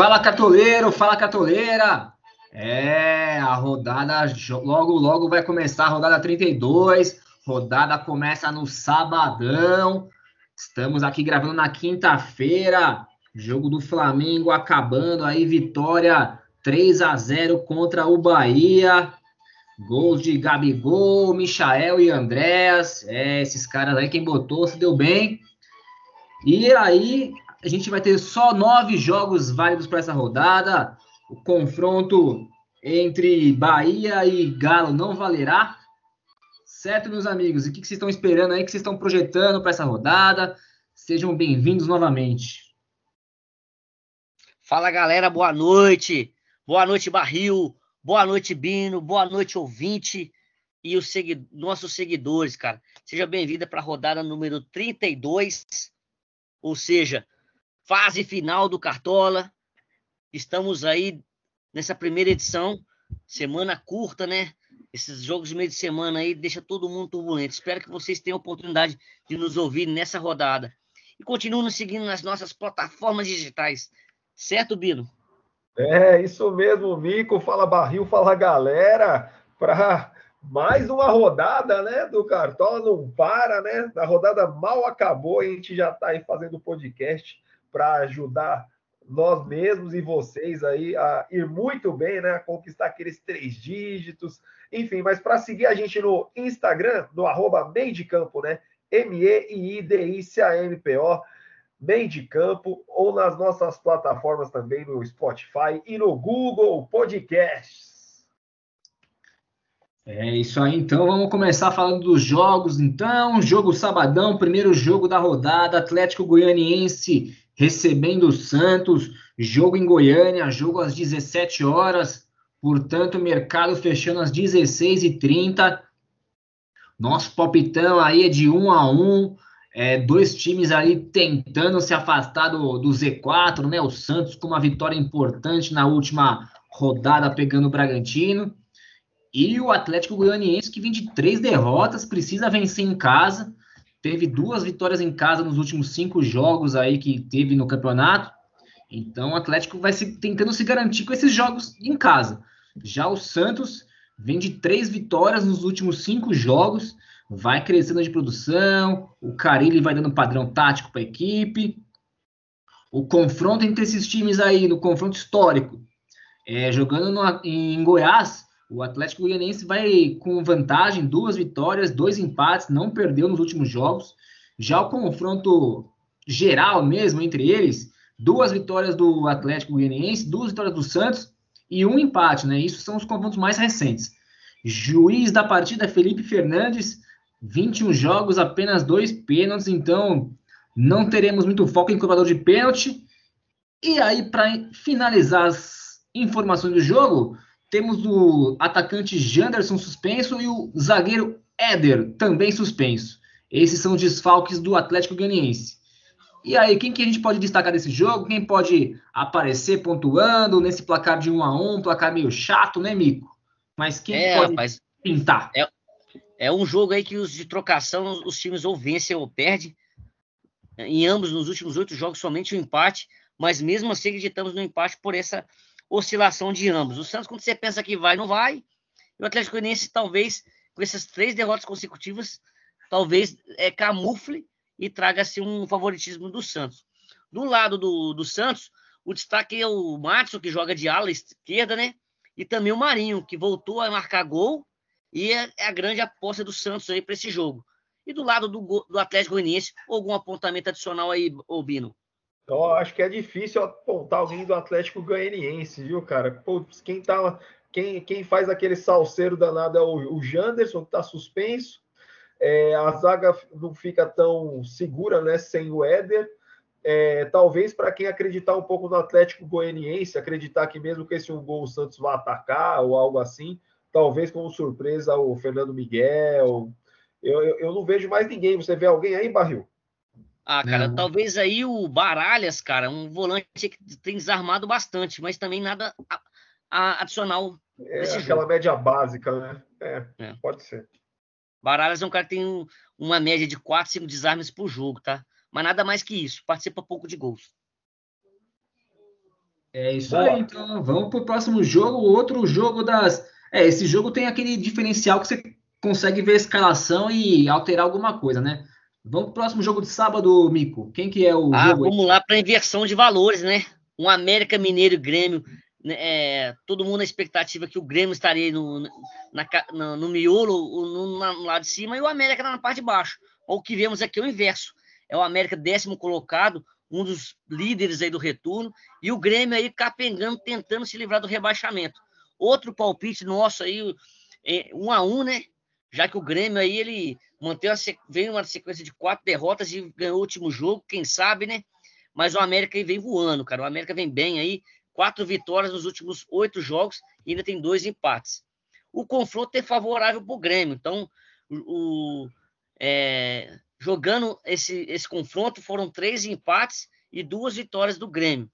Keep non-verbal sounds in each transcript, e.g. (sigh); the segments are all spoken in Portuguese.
Fala cartoleiro, fala cartoleira! É, a rodada logo logo vai começar a rodada 32. Rodada começa no sabadão. Estamos aqui gravando na quinta-feira. Jogo do Flamengo acabando aí, vitória 3 a 0 contra o Bahia. Gols de Gabigol, Michael e Andréas. É, esses caras aí, quem botou se deu bem. E aí, a gente vai ter só nove jogos válidos para essa rodada. O confronto entre Bahia e Galo não valerá. Certo, meus amigos? E o que vocês estão esperando aí? O que vocês estão projetando para essa rodada? Sejam bem-vindos novamente. Fala, galera. Boa noite. Boa noite, Barril. Boa noite, Bino. Boa noite, ouvinte e os segui nossos seguidores, cara. Seja bem-vinda para a rodada número 32. Ou seja, fase final do Cartola. Estamos aí nessa primeira edição, semana curta, né? Esses jogos de meio de semana aí deixa todo mundo turbulento. Espero que vocês tenham a oportunidade de nos ouvir nessa rodada. E continuem nos seguindo nas nossas plataformas digitais. Certo, Bino? É, isso mesmo, Mico. Fala Barril, fala galera. Para mais uma rodada, né, do Cartola não para, né? A rodada mal acabou, a gente já está aí fazendo podcast para ajudar nós mesmos e vocês aí a ir muito bem, né? A conquistar aqueles três dígitos, enfim, mas para seguir a gente no Instagram, no arroba de campo, né? M-E-I-D-I-C-A-M-P-O, meio de campo, ou nas nossas plataformas também no Spotify e no Google Podcasts. É isso aí, então vamos começar falando dos jogos. Então, jogo sabadão, primeiro jogo da rodada, Atlético Goianiense recebendo o Santos, jogo em Goiânia, jogo às 17 horas, portanto, mercado fechando às 16h30. Nosso palpitão aí é de 1 a 1 é, dois times aí tentando se afastar do, do Z4, né? O Santos com uma vitória importante na última rodada pegando o Bragantino. E o Atlético Goianiense, que vem de três derrotas, precisa vencer em casa teve duas vitórias em casa nos últimos cinco jogos aí que teve no campeonato. Então o Atlético vai se, tentando se garantir com esses jogos em casa. Já o Santos vem de três vitórias nos últimos cinco jogos, vai crescendo de produção, o Carilli vai dando padrão tático para a equipe. O confronto entre esses times aí, no confronto histórico, é, jogando no, em Goiás, o Atlético Goianiense vai com vantagem, duas vitórias, dois empates, não perdeu nos últimos jogos. Já o confronto geral mesmo entre eles, duas vitórias do Atlético Goianiense, duas vitórias do Santos e um empate, né? Isso são os confrontos mais recentes. Juiz da partida Felipe Fernandes, 21 jogos, apenas dois pênaltis, então não teremos muito foco em cobrador de pênalti. E aí, para finalizar as informações do jogo, temos o atacante Janderson suspenso e o zagueiro Éder também suspenso. Esses são os desfalques do Atlético Ganiense. E aí, quem que a gente pode destacar desse jogo? Quem pode aparecer pontuando nesse placar de 1 a 1 placar meio chato, né, Mico? Mas quem é, pode rapaz, pintar? É, é um jogo aí que os de trocação, os times ou vencem ou perdem. Em ambos, nos últimos oito jogos, somente o um empate. Mas mesmo assim, acreditamos no empate por essa oscilação de ambos. O Santos, quando você pensa que vai, não vai. E o Atlético Goianiense, talvez, com essas três derrotas consecutivas, talvez é, camufle e traga-se um favoritismo do Santos. Do lado do, do Santos, o destaque é o Matson, que joga de ala esquerda, né? E também o Marinho, que voltou a marcar gol e é, é a grande aposta do Santos aí para esse jogo. E do lado do, do Atlético Goianiense, algum apontamento adicional aí, Obino? Então, acho que é difícil apontar alguém do Atlético Goianiense, viu, cara? Putz, quem, tá, quem, quem faz aquele salseiro danado é o, o Janderson, que está suspenso. É, a zaga não fica tão segura, né, sem o Éder. É, talvez para quem acreditar um pouco no Atlético Goianiense, acreditar que mesmo que esse um gol o Santos vá atacar ou algo assim, talvez como surpresa o Fernando Miguel. Eu, eu, eu não vejo mais ninguém. Você vê alguém aí, Barril? Ah, cara, não. talvez aí o Baralhas, cara, um volante que tem desarmado bastante, mas também nada a, a adicional. É aquela jogo. média básica, né? É, é, pode ser. Baralhas é um cara que tem um, uma média de 4, 5 desarmes por jogo, tá? Mas nada mais que isso, participa pouco de gols. É isso Boa. aí, então vamos para o próximo jogo, outro jogo das. É, esse jogo tem aquele diferencial que você consegue ver a escalação e alterar alguma coisa, né? Vamos para o próximo jogo de sábado, Mico. Quem que é o ah, jogo? Vamos aí? lá para inversão de valores, né? Um América Mineiro e Grêmio. Né? É, todo mundo na expectativa que o Grêmio estaria no, na, no, no miolo, no, no, lado de cima, e o América na parte de baixo. O que vemos aqui é o inverso. É o América décimo colocado, um dos líderes aí do retorno, e o Grêmio aí capengando, tentando se livrar do rebaixamento. Outro palpite nosso aí, é, um a um, né? Já que o Grêmio aí, ele manteve veio uma sequência de quatro derrotas e ganhou o último jogo, quem sabe, né? Mas o América vem voando, cara. O América vem bem aí, quatro vitórias nos últimos oito jogos e ainda tem dois empates. O confronto é favorável para o Grêmio, então o, é, jogando esse, esse confronto foram três empates e duas vitórias do Grêmio.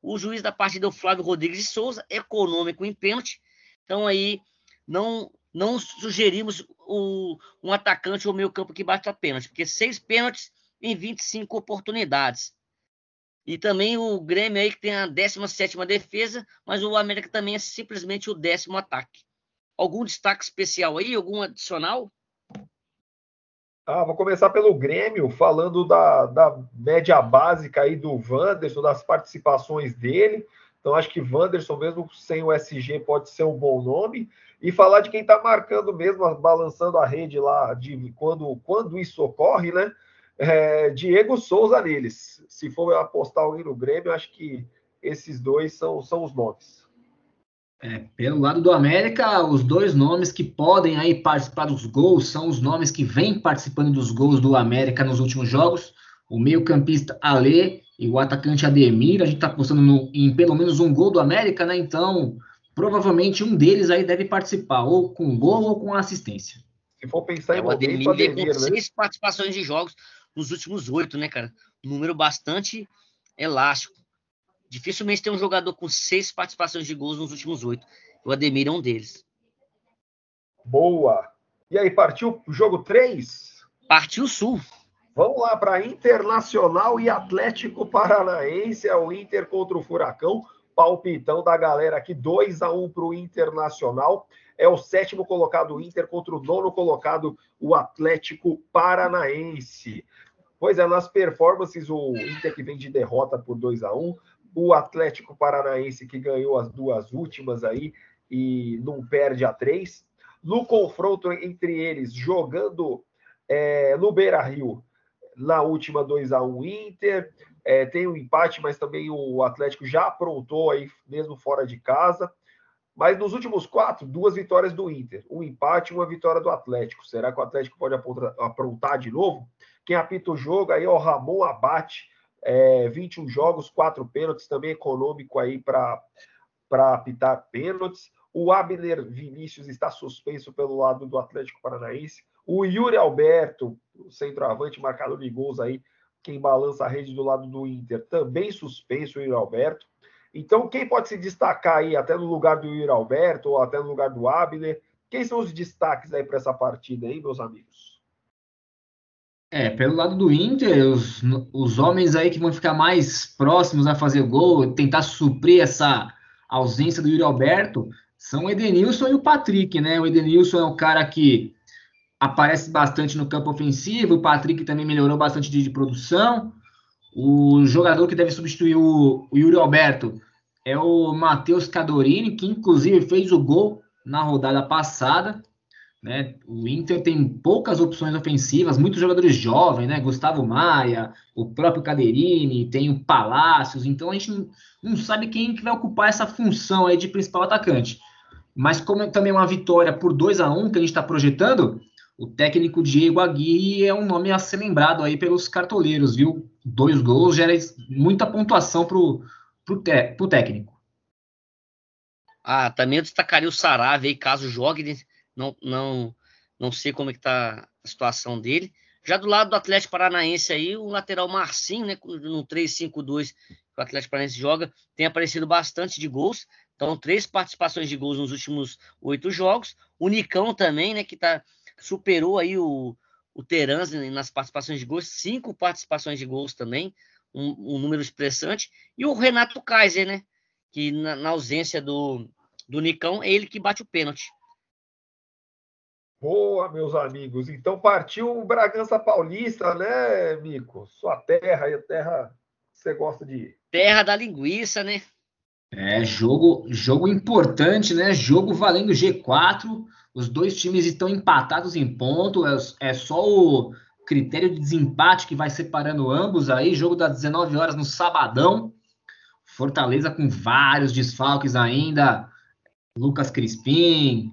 O juiz da partida é o Flávio Rodrigues de Souza, econômico em pênalti, então aí não não sugerimos o, um atacante ou meio campo que bate a pênalti, porque seis pênaltis em 25 oportunidades. E também o Grêmio aí que tem a 17ª defesa, mas o América também é simplesmente o décimo ataque. Algum destaque especial aí? Algum adicional? Ah, vou começar pelo Grêmio, falando da, da média básica aí do Wanderson, das participações dele. Então, acho que Wanderson, mesmo sem o SG, pode ser um bom nome. E falar de quem está marcando mesmo, balançando a rede lá, de quando, quando isso ocorre, né? É, Diego Souza neles. Se for apostar alguém no Grêmio, acho que esses dois são, são os nomes. É, pelo lado do América, os dois nomes que podem aí participar dos gols são os nomes que vêm participando dos gols do América nos últimos jogos. O meio-campista Alê e o atacante Ademir. A gente está apostando no, em pelo menos um gol do América, né? Então, provavelmente um deles aí deve participar, ou com gol ou com assistência. Se for pensar em é, o Ademir, Ademir com né? seis participações de jogos nos últimos oito, né, cara? Um número bastante elástico. Dificilmente tem um jogador com seis participações de gols nos últimos oito. O Ademir é um deles. Boa. E aí, partiu o jogo 3? Partiu o Sul. Vamos lá para Internacional e Atlético Paranaense. É o Inter contra o Furacão palpitão da galera aqui, 2 a 1 para o Internacional. É o sétimo colocado o Inter contra o nono colocado o Atlético Paranaense. Pois é, nas performances, o Inter que vem de derrota por 2 a 1 o Atlético Paranaense que ganhou as duas últimas aí e não perde a três. No confronto entre eles, jogando é, no Beira Rio, na última 2 a 1 Inter, é, tem um empate, mas também o Atlético já aprontou aí, mesmo fora de casa. Mas nos últimos quatro, duas vitórias do Inter. Um empate e uma vitória do Atlético. Será que o Atlético pode aprontar de novo? Quem apita o jogo aí é o Ramon Abate. É, 21 jogos, quatro pênaltis, também econômico aí para apitar pênaltis. O Abner Vinícius está suspenso pelo lado do Atlético Paranaense. O Yuri Alberto, o centroavante, marcador de gols aí, quem balança a rede do lado do Inter, também suspenso o Yuri Alberto. Então, quem pode se destacar aí, até no lugar do Yuri Alberto, ou até no lugar do Abner? Quem são os destaques aí para essa partida aí, meus amigos? É, pelo lado do Inter, os, os homens aí que vão ficar mais próximos a fazer gol, tentar suprir essa ausência do Yuri Alberto, são o Edenilson e o Patrick, né? O Edenilson é um cara que aparece bastante no campo ofensivo. O Patrick também melhorou bastante de, de produção. O jogador que deve substituir o, o Yuri Alberto é o Matheus Cadorini, que inclusive fez o gol na rodada passada. Né? O Inter tem poucas opções ofensivas, muitos jogadores jovens, né? Gustavo Maia, o próprio Caderini, tem o Palácios, então a gente não, não sabe quem que vai ocupar essa função aí de principal atacante. Mas como é também uma vitória por 2 a 1 um que a gente está projetando, o técnico Diego Aguirre é um nome a ser lembrado aí pelos cartoleiros, viu? Dois gols gera muita pontuação pro, pro, te, pro técnico. Ah, também eu destacaria o Sarave aí, caso jogue, né? não, não, não sei como é que tá a situação dele. Já do lado do Atlético Paranaense aí, o lateral Marcinho, né, no 3-5-2 que o Atlético Paranaense joga, tem aparecido bastante de gols. Então, três participações de gols nos últimos oito jogos. O Nicão também, né, que tá superou aí o, o Terans nas participações de gols, cinco participações de gols também, um, um número expressante, e o Renato Kaiser, né? que na, na ausência do, do Nicão, é ele que bate o pênalti. Boa, meus amigos. Então partiu o Bragança Paulista, né, Mico? Sua terra, a terra que você gosta de ir. Terra da linguiça, né? É, jogo, jogo importante, né? Jogo valendo G4. Os dois times estão empatados em ponto. É, é só o critério de desempate que vai separando ambos aí. Jogo das 19 horas no sabadão. Fortaleza com vários desfalques ainda. Lucas Crispim,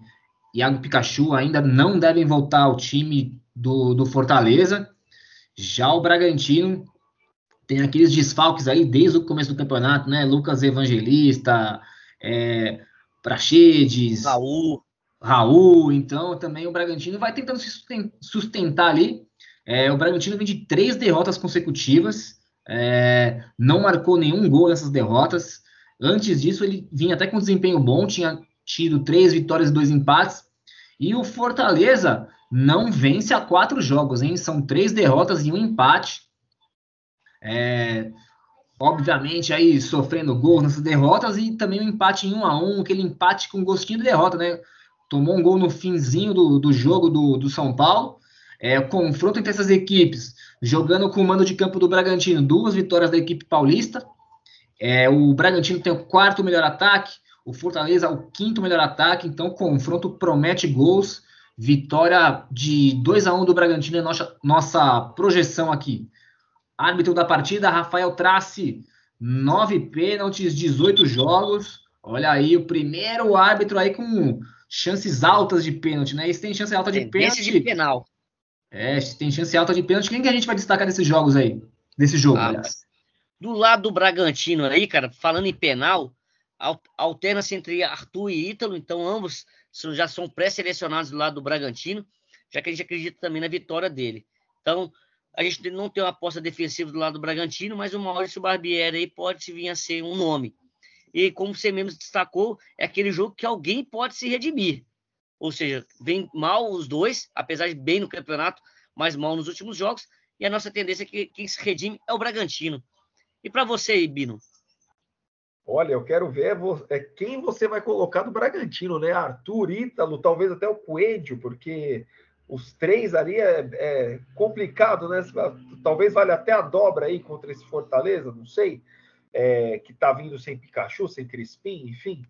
Iago Pikachu ainda não devem voltar ao time do, do Fortaleza. Já o Bragantino tem aqueles desfalques aí desde o começo do campeonato, né? Lucas Evangelista, é, Praxedes, Raul. Raul. Então também o Bragantino vai tentando se sustentar ali. É, o Bragantino vem de três derrotas consecutivas, é, não marcou nenhum gol nessas derrotas. Antes disso, ele vinha até com desempenho bom, tinha tido três vitórias e dois empates. E o Fortaleza não vence a quatro jogos, hein? São três derrotas e um empate. É, obviamente aí sofrendo gols nessas derrotas e também um empate em um a um, aquele empate com gostinho de derrota, né? Tomou um gol no finzinho do, do jogo do, do São Paulo. É, confronto entre essas equipes, jogando com o mando de campo do Bragantino, duas vitórias da equipe paulista. É, o Bragantino tem o quarto melhor ataque, o Fortaleza o quinto melhor ataque, então confronto promete gols. Vitória de 2 a 1 do Bragantino é nossa, nossa projeção aqui. Árbitro da partida, Rafael Trace, 9 pênaltis, 18 jogos. Olha aí, o primeiro árbitro aí com chances altas de pênalti, né? Esse tem chance alta de pênalti. de penal. É, tem chance alta de pênalti. Quem que a gente vai destacar desses jogos aí? Desse jogo, ah, aliás. Do lado do Bragantino aí, cara, falando em penal, alterna-se entre Arthur e Ítalo, então ambos já são pré-selecionados do lado do Bragantino, já que a gente acredita também na vitória dele. Então, a gente não tem uma aposta defensiva do lado do Bragantino, mas o Maurício Barbieri aí pode vir a ser um nome. E como você mesmo destacou, é aquele jogo que alguém pode se redimir. Ou seja, vem mal os dois, apesar de bem no campeonato, mas mal nos últimos jogos. E a nossa tendência é que quem se redime é o Bragantino. E para você, Bino? Olha, eu quero ver é quem você vai colocar do Bragantino, né? Arthur, Ítalo, talvez até o Coelho, porque os três ali é, é, complicado, né? Talvez valha até a dobra aí contra esse Fortaleza, não sei, é, que tá vindo sem Pikachu, sem Crispim, enfim.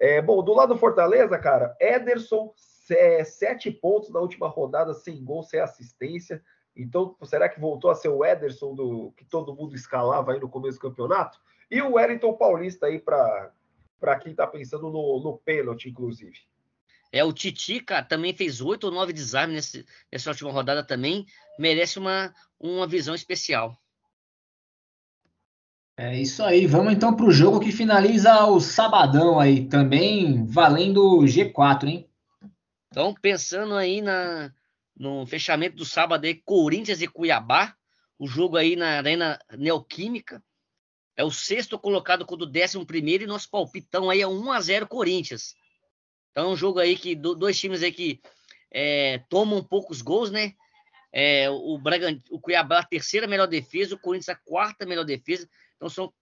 É, bom, do lado do Fortaleza, cara, Ederson, sete pontos na última rodada, sem gol, sem assistência. Então, será que voltou a ser o Ederson do que todo mundo escalava aí no começo do campeonato? E o Wellington Paulista aí para quem está pensando no, no pênalti, inclusive. É, o Titi, cara, também fez oito ou nove desarmes nessa última rodada também. Merece uma, uma visão especial. É isso aí. Vamos então para o jogo que finaliza o sabadão aí, também valendo G4, hein? Então, pensando aí na, no fechamento do sábado aí, Corinthians e Cuiabá, o jogo aí na Arena Neoquímica. É o sexto colocado contra o décimo primeiro e nosso palpitão aí é 1 a 0 Corinthians. Então é um jogo aí que dois times aí que é, tomam poucos gols, né? É, o, o Cuiabá a terceira melhor defesa, o Corinthians a quarta melhor defesa. Então são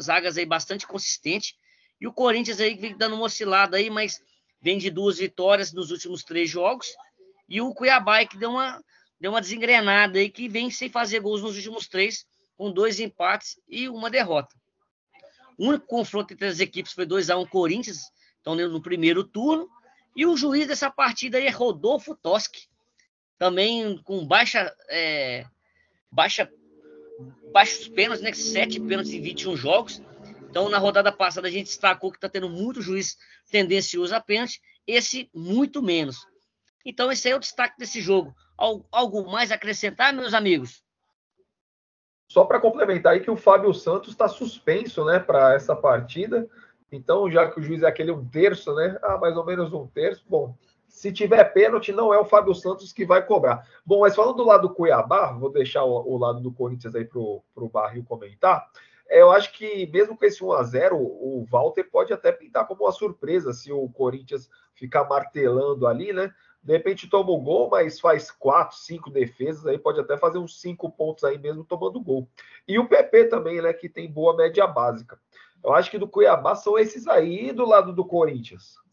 zagas aí bastante consistentes. E o Corinthians aí vem dando uma oscilada aí, mas vem de duas vitórias nos últimos três jogos. E o Cuiabá que deu uma, deu uma desengrenada aí, que vem sem fazer gols nos últimos três, com dois empates e uma derrota. O único confronto entre as equipes foi 2 a 1 Corinthians, então no primeiro turno. E o juiz dessa partida aí é Rodolfo Toski, também com baixa, é, baixa baixos pênaltis, né? Sete pênaltis em 21 jogos. Então, na rodada passada, a gente destacou que está tendo muito juiz tendencioso a pênalti, esse muito menos. Então, esse aí é o destaque desse jogo. Algo mais a acrescentar, meus amigos? Só para complementar aí que o Fábio Santos está suspenso, né, para essa partida. Então, já que o juiz é aquele um terço, né? Ah, mais ou menos um terço. Bom, se tiver pênalti, não é o Fábio Santos que vai cobrar. Bom, mas falando do lado do Cuiabá, vou deixar o, o lado do Corinthians aí para o Barril comentar. É, eu acho que mesmo com esse 1x0, o Walter pode até pintar como uma surpresa se o Corinthians ficar martelando ali, né? De repente toma o gol, mas faz quatro, cinco defesas, aí pode até fazer uns cinco pontos aí mesmo tomando gol. E o PP também, né? Que tem boa média básica. Eu acho que do Cuiabá são esses aí do lado do Corinthians.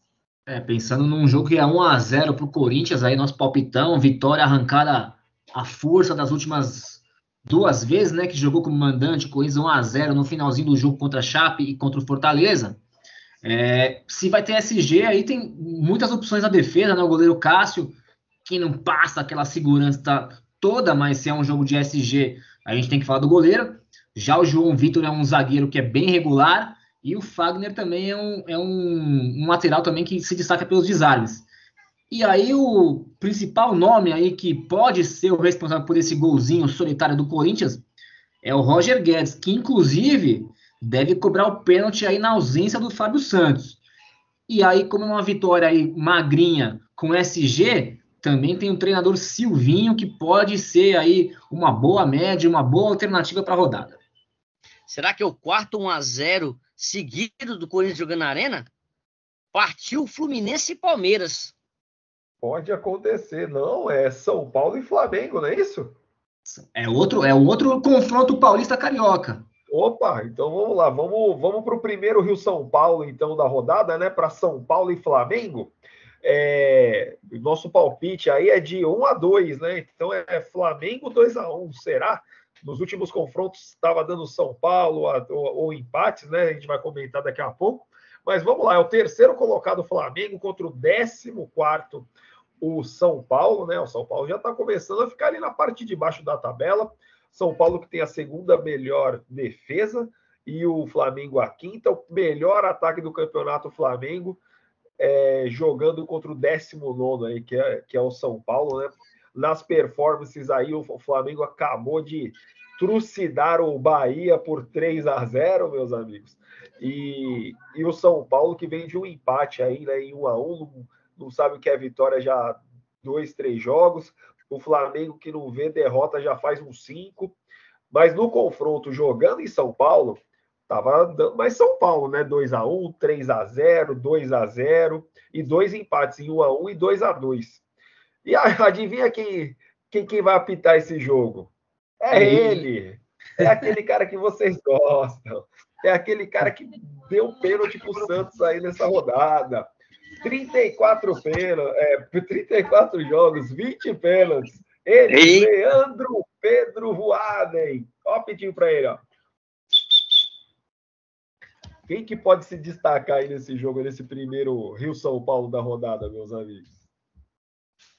É, pensando num jogo que é 1 a 0 para o Corinthians, aí nosso palpitão, vitória arrancada à força das últimas duas vezes, né, que jogou como mandante, Corinthians 1 a 0 no finalzinho do jogo contra a Chape e contra o Fortaleza. É, se vai ter SG, aí tem muitas opções na defesa, né, o goleiro Cássio, que não passa aquela segurança toda, mas se é um jogo de SG, a gente tem que falar do goleiro. Já o João Vitor é um zagueiro que é bem regular, e o Fagner também é um, é um, um lateral também que se destaca pelos desarmes. E aí o principal nome aí que pode ser o responsável por esse golzinho solitário do Corinthians é o Roger Guedes, que inclusive deve cobrar o pênalti aí na ausência do Fábio Santos. E aí, como é uma vitória aí magrinha com SG, também tem o treinador Silvinho, que pode ser aí uma boa média, uma boa alternativa para a rodada. Será que é o quarto 1 a 0 seguido do Corinthians jogando na arena? Partiu Fluminense e Palmeiras. Pode acontecer, não. É São Paulo e Flamengo, não é isso? É outro, é outro confronto paulista carioca. Opa, então vamos lá, vamos, vamos para o primeiro Rio São Paulo, então, da rodada, né? Para São Paulo e Flamengo. É, nosso palpite aí é de 1 a 2, né? Então é Flamengo 2 a 1, será? Nos últimos confrontos estava dando São Paulo ou, empates, né? A gente vai comentar daqui a pouco. Mas vamos lá, é o terceiro colocado Flamengo contra o décimo quarto o São Paulo, né? O São Paulo já está começando a ficar ali na parte de baixo da tabela. São Paulo que tem a segunda melhor defesa e o Flamengo a quinta, o melhor ataque do campeonato Flamengo, é, jogando contra o 19 aí, que é, que é o São Paulo, né? Nas performances aí, o Flamengo acabou de trucidar o Bahia por 3 a 0 meus amigos. E, e o São Paulo que vem de um empate aí, né, em 1 a 1 não sabe o que é vitória já dois, três jogos. O Flamengo que não vê derrota já faz uns cinco. Mas no confronto jogando em São Paulo, tava dando mais São Paulo, né? 2 a 1, 3 a 0, 2 a 0 e dois empates em 1 a 1 e 2 a 2. E (laughs) adivinha quem quem, quem vai apitar esse jogo? É ele. É aquele cara que vocês gostam. É aquele cara que deu pênalti pro Santos aí nessa rodada. 34 pênaltis, é, 34 jogos, 20 pênaltis. Ele, Ei. Leandro Pedro Voaden. Ó, pedindo para ele, ó. Quem que pode se destacar aí nesse jogo, nesse primeiro Rio-São Paulo da rodada, meus amigos?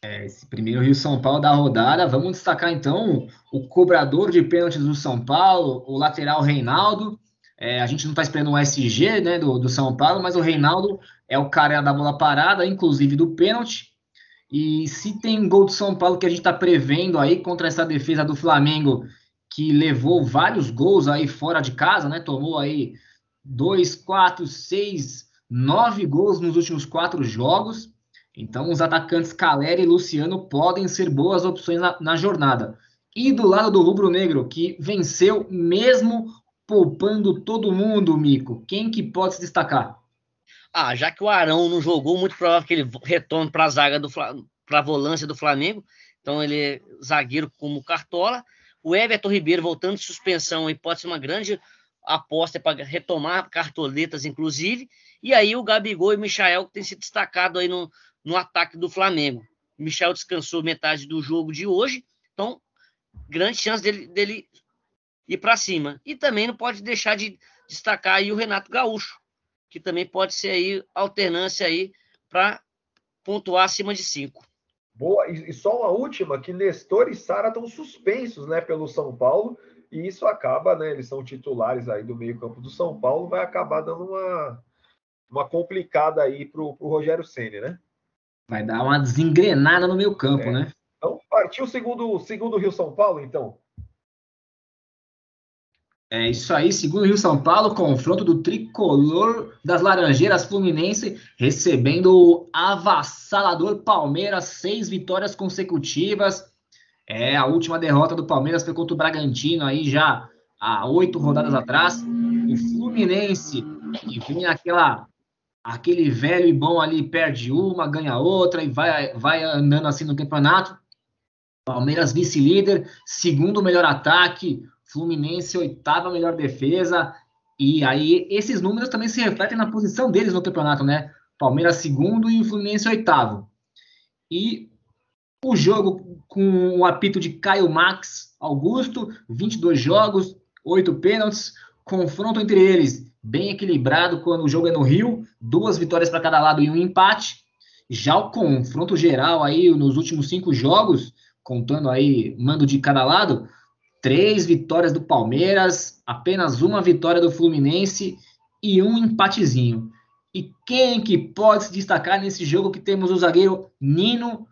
É, esse primeiro Rio-São Paulo da rodada, vamos destacar então o cobrador de pênaltis do São Paulo, o lateral Reinaldo, é, a gente não está esperando um SG né, do, do São Paulo, mas o Reinaldo é o cara da bola parada, inclusive do pênalti. E se tem gol do São Paulo que a gente está prevendo aí contra essa defesa do Flamengo, que levou vários gols aí fora de casa, né? Tomou aí dois, quatro, seis, nove gols nos últimos quatro jogos. Então, os atacantes Caleri e Luciano podem ser boas opções na, na jornada. E do lado do Rubro Negro, que venceu mesmo poupando todo mundo, Mico. Quem que pode se destacar? Ah, já que o Arão não jogou, muito provável que ele retorne para a zaga do para a volância do Flamengo. Então ele é zagueiro como Cartola. O Everton Ribeiro voltando de suspensão e pode ser uma grande aposta para retomar cartoletas, inclusive. E aí o Gabigol e o Michael que tem se destacado aí no, no ataque do Flamengo. O Michel descansou metade do jogo de hoje, então grande chance dele, dele ir para cima. E também não pode deixar de destacar aí o Renato Gaúcho, que também pode ser aí alternância aí para pontuar acima de 5. Boa, e só uma última, que Nestor e Sara estão suspensos, né, pelo São Paulo, e isso acaba, né, eles são titulares aí do meio-campo do São Paulo, vai acabar dando uma, uma complicada aí pro, pro Rogério Ceni, né? Vai dar uma desengrenada no meio-campo, é. né? Então, partiu o segundo, segundo Rio São Paulo, então. É isso aí, segundo Rio São Paulo, confronto do tricolor das Laranjeiras Fluminense, recebendo o avassalador Palmeiras, seis vitórias consecutivas. É, a última derrota do Palmeiras foi contra o Bragantino, aí já há oito rodadas atrás. O Fluminense, que vem aquela, aquele velho e bom ali, perde uma, ganha outra e vai, vai andando assim no campeonato. Palmeiras vice-líder, segundo melhor ataque, Fluminense, oitava melhor defesa. E aí esses números também se refletem na posição deles no campeonato, né? Palmeiras segundo e o Fluminense oitavo. E o jogo com o apito de Caio Max Augusto, 22 jogos, 8 pênaltis, confronto entre eles bem equilibrado quando o jogo é no Rio, duas vitórias para cada lado e um empate. Já o confronto geral aí nos últimos cinco jogos, contando aí mando de cada lado, três vitórias do Palmeiras, apenas uma vitória do Fluminense e um empatezinho. E quem que pode se destacar nesse jogo que temos o zagueiro Nino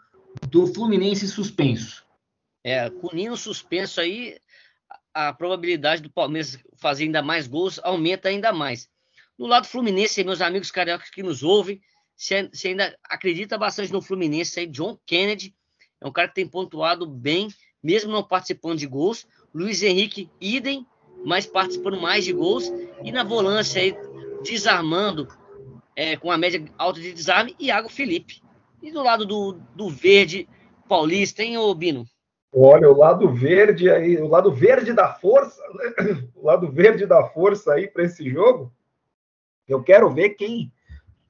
do Fluminense suspenso? É, com o Nino suspenso aí, a probabilidade do Palmeiras fazer ainda mais gols aumenta ainda mais. No lado Fluminense, meus amigos cariocas que nos ouvem, se, ainda acredita bastante no Fluminense, aí, John Kennedy é um cara que tem pontuado bem, mesmo não participando de gols. Luiz Henrique, idem, mas participando mais de gols. E na volância aí, desarmando, é, com a média alta de desarme, Iago Felipe. E do lado do, do verde paulista, hein, ô Bino? Olha, o lado verde aí, o lado verde da força, né? (clears throat) o lado verde da força aí para esse jogo. Eu quero ver quem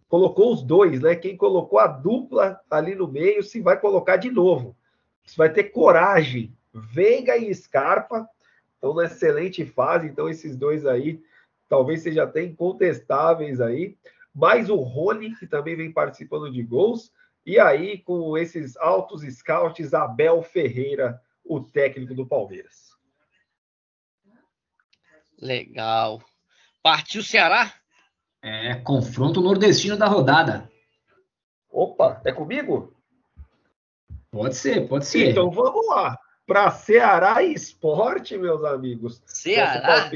colocou os dois, né? Quem colocou a dupla ali no meio, se vai colocar de novo. Se vai ter coragem. Veiga e Scarpa estão na excelente fase, então esses dois aí talvez sejam até incontestáveis aí. Mais o Rony, que também vem participando de gols. E aí, com esses altos scouts, Abel Ferreira, o técnico do Palmeiras. Legal. Partiu Ceará? É, confronto nordestino da rodada. Opa, é comigo? Pode ser, pode ser. Então vamos lá. Para Ceará e Esporte, meus amigos. Ceará? Nosso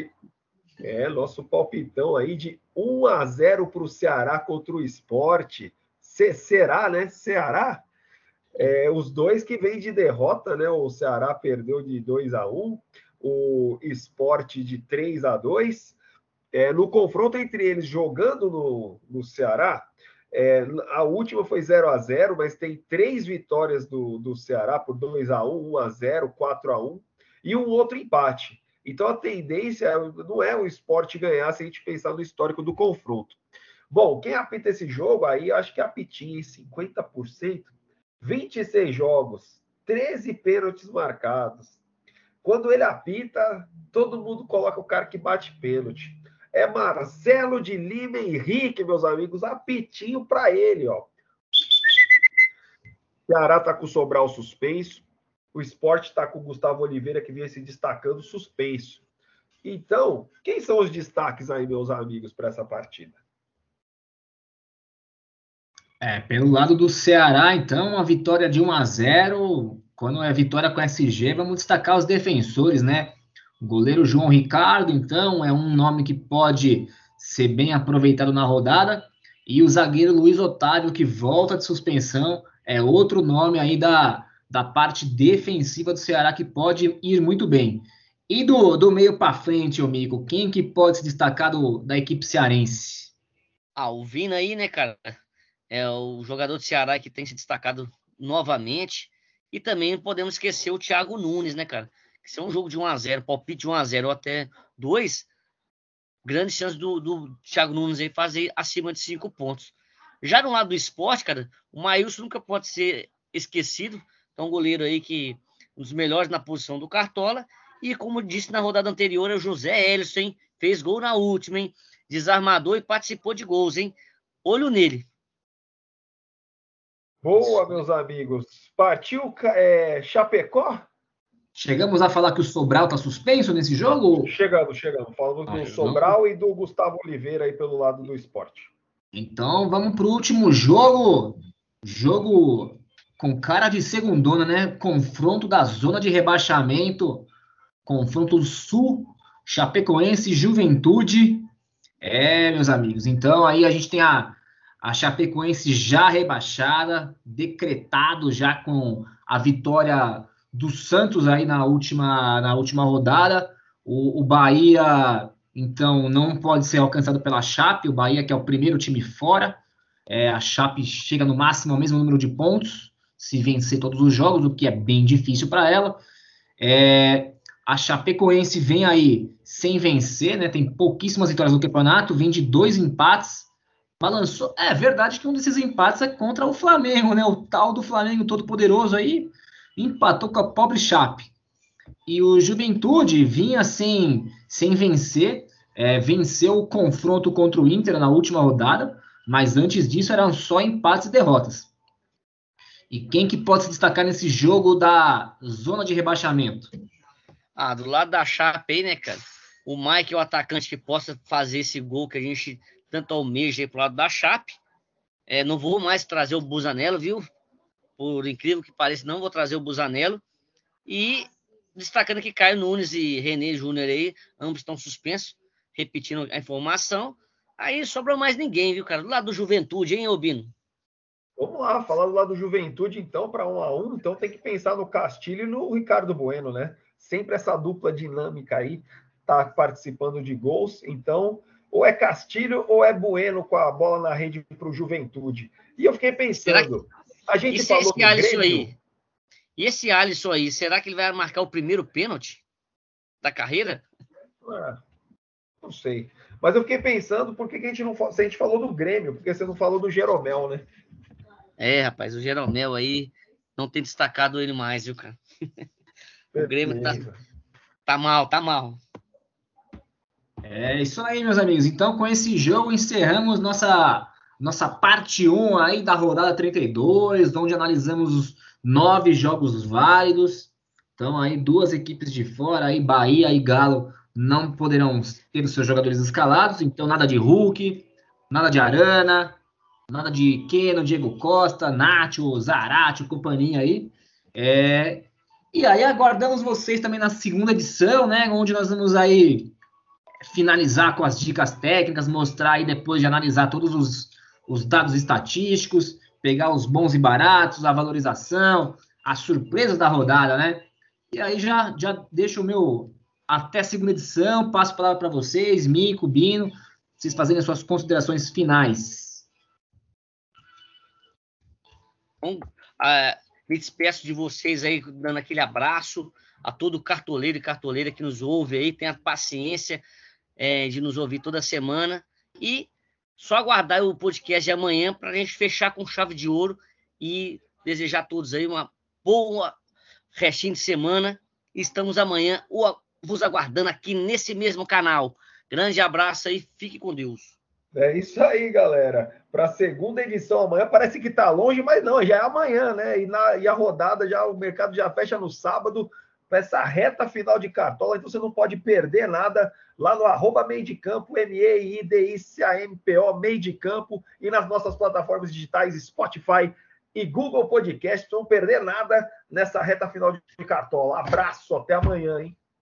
é, nosso palpitão aí de 1 a 0 para o Ceará contra o Esporte. Será, né? Ceará. É, os dois que vêm de derrota, né? O Ceará perdeu de 2 a 1 o esporte de 3 a 2 é, No confronto entre eles, jogando no, no Ceará, é, a última foi 0 a 0 mas tem três vitórias do, do Ceará por 2 a 1 1 a 0 4 a 1 e um outro empate. Então a tendência não é o esporte ganhar se a gente pensar no histórico do confronto. Bom, quem apita esse jogo aí, acho que apitinha em 50%, 26 jogos, 13 pênaltis marcados. Quando ele apita, todo mundo coloca o cara que bate pênalti. É Marcelo de Lima Henrique, meus amigos, apitinho para ele, ó. Ceará tá com o Sobral suspenso. O esporte está com o Gustavo Oliveira, que vinha se destacando suspenso. Então, quem são os destaques aí, meus amigos, para essa partida? É, pelo lado do Ceará, então, a vitória de 1 a 0 Quando é vitória com SG, vamos destacar os defensores, né? O goleiro João Ricardo, então, é um nome que pode ser bem aproveitado na rodada. E o zagueiro Luiz Otávio, que volta de suspensão, é outro nome aí da, da parte defensiva do Ceará que pode ir muito bem. E do, do meio para frente, ô Mico, quem que pode se destacar do, da equipe cearense? Ah, o Vina aí, né, cara? É o jogador do Ceará que tem se destacado novamente. E também podemos esquecer o Thiago Nunes, né, cara? Que se é um jogo de 1x0, palpite de 1x0 ou até 2, grande chance do, do Thiago Nunes aí fazer acima de 5 pontos. Já no lado do esporte, cara, o Maílson nunca pode ser esquecido. É um goleiro aí que um dos melhores na posição do Cartola. E como disse na rodada anterior, é o José Ellison, hein? Fez gol na última, hein? Desarmador e participou de gols, hein? Olho nele. Boa, meus amigos. Partiu é, Chapecó? Chegamos a falar que o Sobral está suspenso nesse jogo? Chegamos, chegamos. Falamos ah, do Sobral e do Gustavo Oliveira aí pelo lado do esporte. Então vamos para o último jogo. Jogo com cara de segundona, né? Confronto da zona de rebaixamento. Confronto sul, Chapecoense Juventude. É, meus amigos. Então aí a gente tem a a Chapecoense já rebaixada, decretado já com a vitória do Santos aí na última, na última rodada. O, o Bahia, então, não pode ser alcançado pela Chape. O Bahia, que é o primeiro time fora. É, a Chape chega no máximo ao mesmo número de pontos, se vencer todos os jogos, o que é bem difícil para ela. É, A Chapecoense vem aí sem vencer, né? Tem pouquíssimas vitórias no campeonato, vem de dois empates. Balançou. É verdade que um desses empates é contra o Flamengo, né? O tal do Flamengo todo poderoso aí empatou com a pobre Chape. E o Juventude vinha sem, sem vencer, é, venceu o confronto contra o Inter na última rodada, mas antes disso eram só empates e derrotas. E quem que pode se destacar nesse jogo da zona de rebaixamento? Ah, do lado da Chape né, cara? O Mike é o atacante que possa fazer esse gol que a gente tanto almeja aí pro lado da Chape. É, não vou mais trazer o Busanello, viu? Por incrível que pareça, não vou trazer o Busanello. E destacando que Caio Nunes e René Júnior aí, ambos estão suspensos, repetindo a informação. Aí sobrou mais ninguém, viu, cara? Do lado do Juventude, hein, Obino? Vamos lá, falar do lado do Juventude, então, para um a um. Então tem que pensar no Castilho e no Ricardo Bueno, né? sempre essa dupla dinâmica aí tá participando de gols. Então, ou é Castilho ou é Bueno com a bola na rede para o Juventude. E eu fiquei pensando, que... a gente e falou esse Alisson aí? E esse Alisson aí, será que ele vai marcar o primeiro pênalti da carreira? Ah, não sei. Mas eu fiquei pensando, por que, que a gente não se a gente falou do Grêmio, porque você não falou do Jeromel, né? É, rapaz, o Jeromel aí não tem destacado ele mais, viu, cara? (laughs) O Grêmio tá, tá mal, tá mal. É isso aí, meus amigos. Então, com esse jogo, encerramos nossa, nossa parte 1 aí da rodada 32, onde analisamos os nove jogos válidos. Então, aí, duas equipes de fora, aí Bahia e Galo não poderão ter os seus jogadores escalados. Então, nada de Hulk, nada de Arana, nada de Keno, Diego Costa, Nacho, Zarate, companhia aí. É, e aí aguardamos vocês também na segunda edição, né? Onde nós vamos aí finalizar com as dicas técnicas, mostrar aí depois de analisar todos os, os dados estatísticos, pegar os bons e baratos, a valorização, as surpresas da rodada, né? E aí já, já deixo o meu até segunda edição, passo a palavra para vocês, Mico, Bino, vocês fazerem as suas considerações finais. Bom, uh, me despeço de vocês aí, dando aquele abraço a todo cartoleiro e cartoleira que nos ouve aí, tenha paciência é, de nos ouvir toda semana. E só aguardar o podcast de amanhã para a gente fechar com chave de ouro e desejar a todos aí uma boa restinho de semana. Estamos amanhã vos aguardando aqui nesse mesmo canal. Grande abraço aí, fique com Deus. É isso aí, galera. Para a segunda edição amanhã, parece que está longe, mas não, já é amanhã, né? E, na, e a rodada, já o mercado já fecha no sábado, para essa reta final de cartola, então você não pode perder nada lá no arroba meio de campo, M-E-I-D-I-C-A-M-P-O, meio de campo, e nas nossas plataformas digitais Spotify e Google Podcast. Não perder nada nessa reta final de cartola. Abraço, até amanhã, hein?